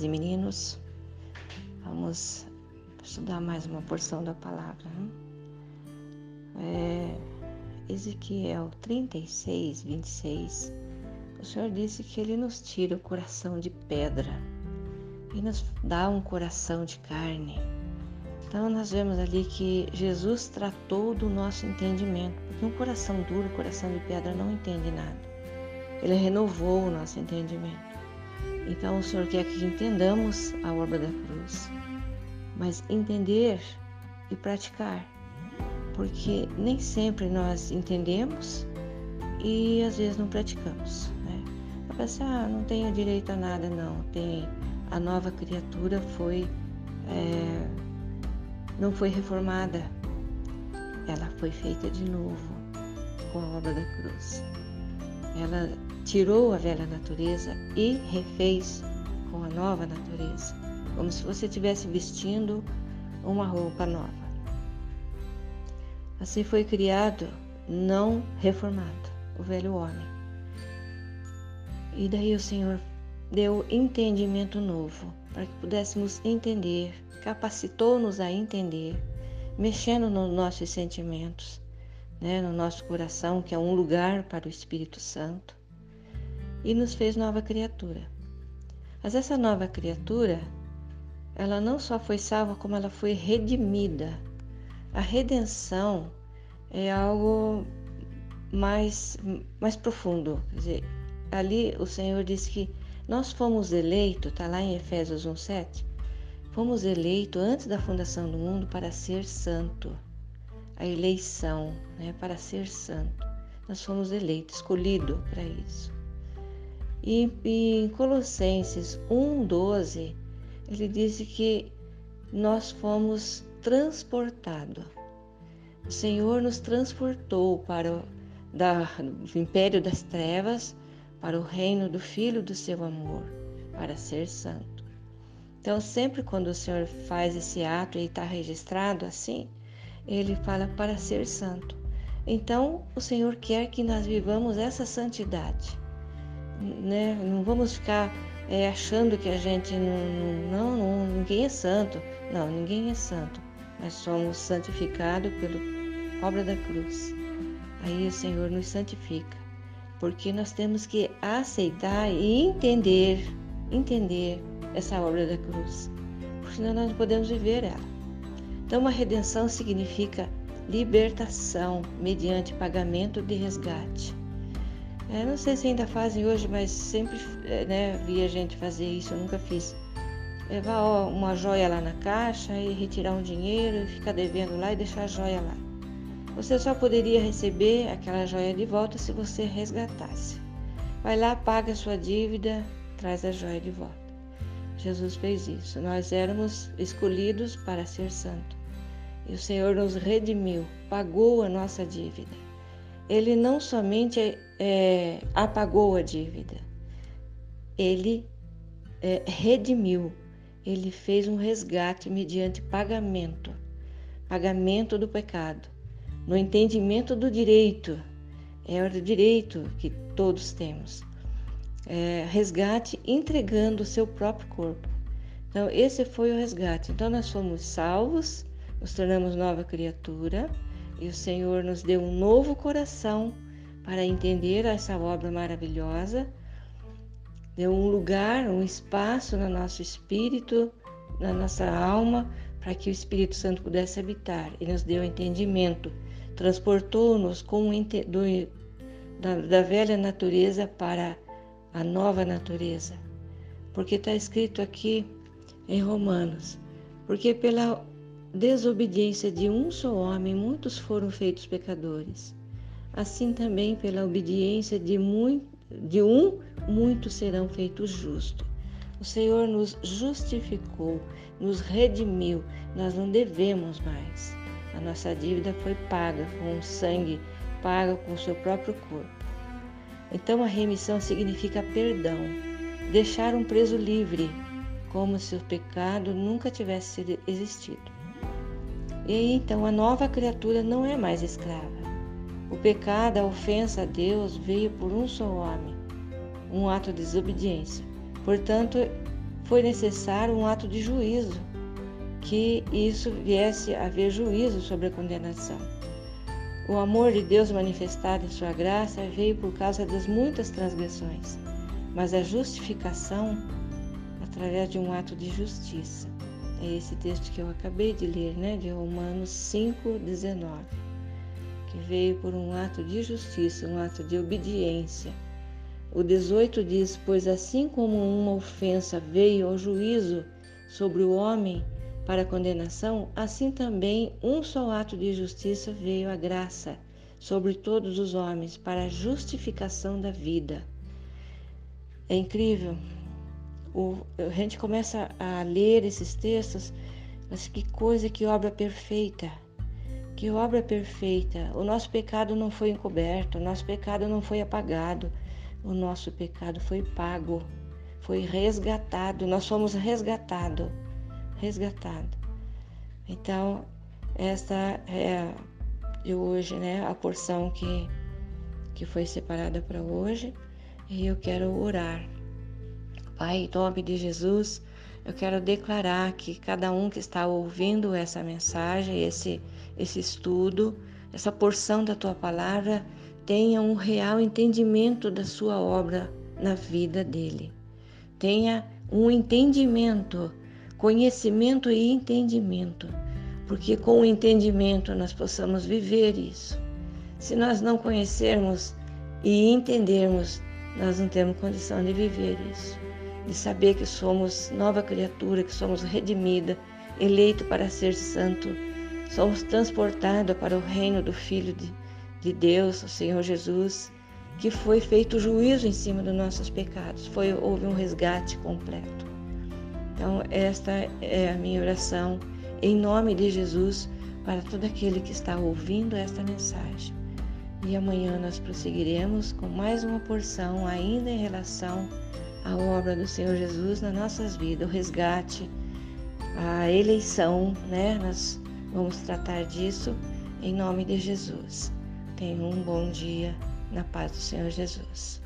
meninas e meninos. Vamos estudar mais uma porção da palavra. É, Ezequiel 36, 26. O Senhor disse que Ele nos tira o coração de pedra e nos dá um coração de carne. Então, nós vemos ali que Jesus tratou do nosso entendimento, porque um coração duro, um coração de pedra, não entende nada. Ele renovou o nosso entendimento. Então, o Senhor quer que entendamos a obra da cruz, mas entender e praticar, porque nem sempre nós entendemos e às vezes não praticamos. Né? A pessoa ah, não tenho direito a nada, não. Tem a nova criatura foi é, não foi reformada, ela foi feita de novo com a obra da cruz. Ela tirou a velha natureza e refez com a nova natureza, como se você estivesse vestindo uma roupa nova. Assim foi criado, não reformado, o velho homem. E daí o Senhor deu entendimento novo para que pudéssemos entender, capacitou-nos a entender, mexendo nos nossos sentimentos, né, no nosso coração, que é um lugar para o Espírito Santo e nos fez nova criatura. Mas essa nova criatura, ela não só foi salva, como ela foi redimida. A redenção é algo mais, mais profundo. Quer dizer, ali o Senhor disse que nós fomos eleitos, está lá em Efésios 1,7, fomos eleitos antes da fundação do mundo para ser santo. A eleição, né, para ser santo. Nós fomos eleitos, escolhidos para isso. E, em Colossenses 1,12, ele diz que nós fomos transportados. O Senhor nos transportou para o da, do império das trevas para o reino do Filho do seu amor, para ser santo. Então, sempre quando o Senhor faz esse ato e está registrado assim, ele fala para ser santo. Então, o Senhor quer que nós vivamos essa santidade né? Não vamos ficar é, achando que a gente não, não, não, ninguém é santo. Não, ninguém é santo. Mas somos santificados pela obra da cruz. Aí o Senhor nos santifica, porque nós temos que aceitar e entender, entender essa obra da cruz, porque senão nós não podemos viver ela. Então, uma redenção significa libertação mediante pagamento de resgate. É, não sei se ainda fazem hoje, mas sempre é, né, vi a gente fazer isso, eu nunca fiz. Levar uma joia lá na caixa e retirar um dinheiro e ficar devendo lá e deixar a joia lá. Você só poderia receber aquela joia de volta se você resgatasse. Vai lá, paga a sua dívida, traz a joia de volta. Jesus fez isso. Nós éramos escolhidos para ser santo. E o Senhor nos redimiu, pagou a nossa dívida. Ele não somente é, apagou a dívida, ele é, redimiu, ele fez um resgate mediante pagamento pagamento do pecado, no entendimento do direito, é o direito que todos temos. É, resgate entregando o seu próprio corpo. Então, esse foi o resgate. Então, nós fomos salvos, nos tornamos nova criatura e o Senhor nos deu um novo coração para entender essa obra maravilhosa, deu um lugar, um espaço no nosso espírito, na nossa alma, para que o Espírito Santo pudesse habitar. E nos deu entendimento, transportou-nos da, da velha natureza para a nova natureza. Porque está escrito aqui em Romanos, porque pela desobediência de um só homem muitos foram feitos pecadores assim também pela obediência de, muito, de um, muitos serão feitos justos. O Senhor nos justificou, nos redimiu, nós não devemos mais. A nossa dívida foi paga com o sangue, paga com o seu próprio corpo. Então a remissão significa perdão, deixar um preso livre, como se o pecado nunca tivesse existido. E então a nova criatura não é mais escrava o pecado, a ofensa a Deus veio por um só homem, um ato de desobediência. Portanto, foi necessário um ato de juízo, que isso viesse a haver juízo sobre a condenação. O amor de Deus manifestado em sua graça veio por causa das muitas transgressões, mas a justificação através de um ato de justiça. É esse texto que eu acabei de ler, né, de Romanos 5:19, que veio por um ato de justiça, um ato de obediência. O 18 diz: Pois assim como uma ofensa veio ao juízo sobre o homem para condenação, assim também um só ato de justiça veio à graça sobre todos os homens para a justificação da vida. É incrível o, a gente começa a ler esses textos, mas que coisa, que obra perfeita. Que obra perfeita. O nosso pecado não foi encoberto, o nosso pecado não foi apagado, o nosso pecado foi pago, foi resgatado, nós fomos resgatados. Resgatado. Então, esta é de hoje, né, a porção que, que foi separada para hoje, e eu quero orar. Pai, em nome de Jesus, eu quero declarar que cada um que está ouvindo essa mensagem, esse, esse estudo, essa porção da tua palavra, tenha um real entendimento da sua obra na vida dele. Tenha um entendimento, conhecimento e entendimento, porque com o entendimento nós possamos viver isso. Se nós não conhecermos e entendermos, nós não temos condição de viver isso de saber que somos nova criatura, que somos redimida, eleito para ser santo, somos transportados para o reino do Filho de, de Deus, o Senhor Jesus, que foi feito juízo em cima dos nossos pecados, foi houve um resgate completo. Então esta é a minha oração em nome de Jesus para todo aquele que está ouvindo esta mensagem. E amanhã nós prosseguiremos com mais uma porção ainda em relação a obra do Senhor Jesus nas nossas vidas, o resgate, a eleição, né? Nós vamos tratar disso em nome de Jesus. Tenha um bom dia na paz do Senhor Jesus.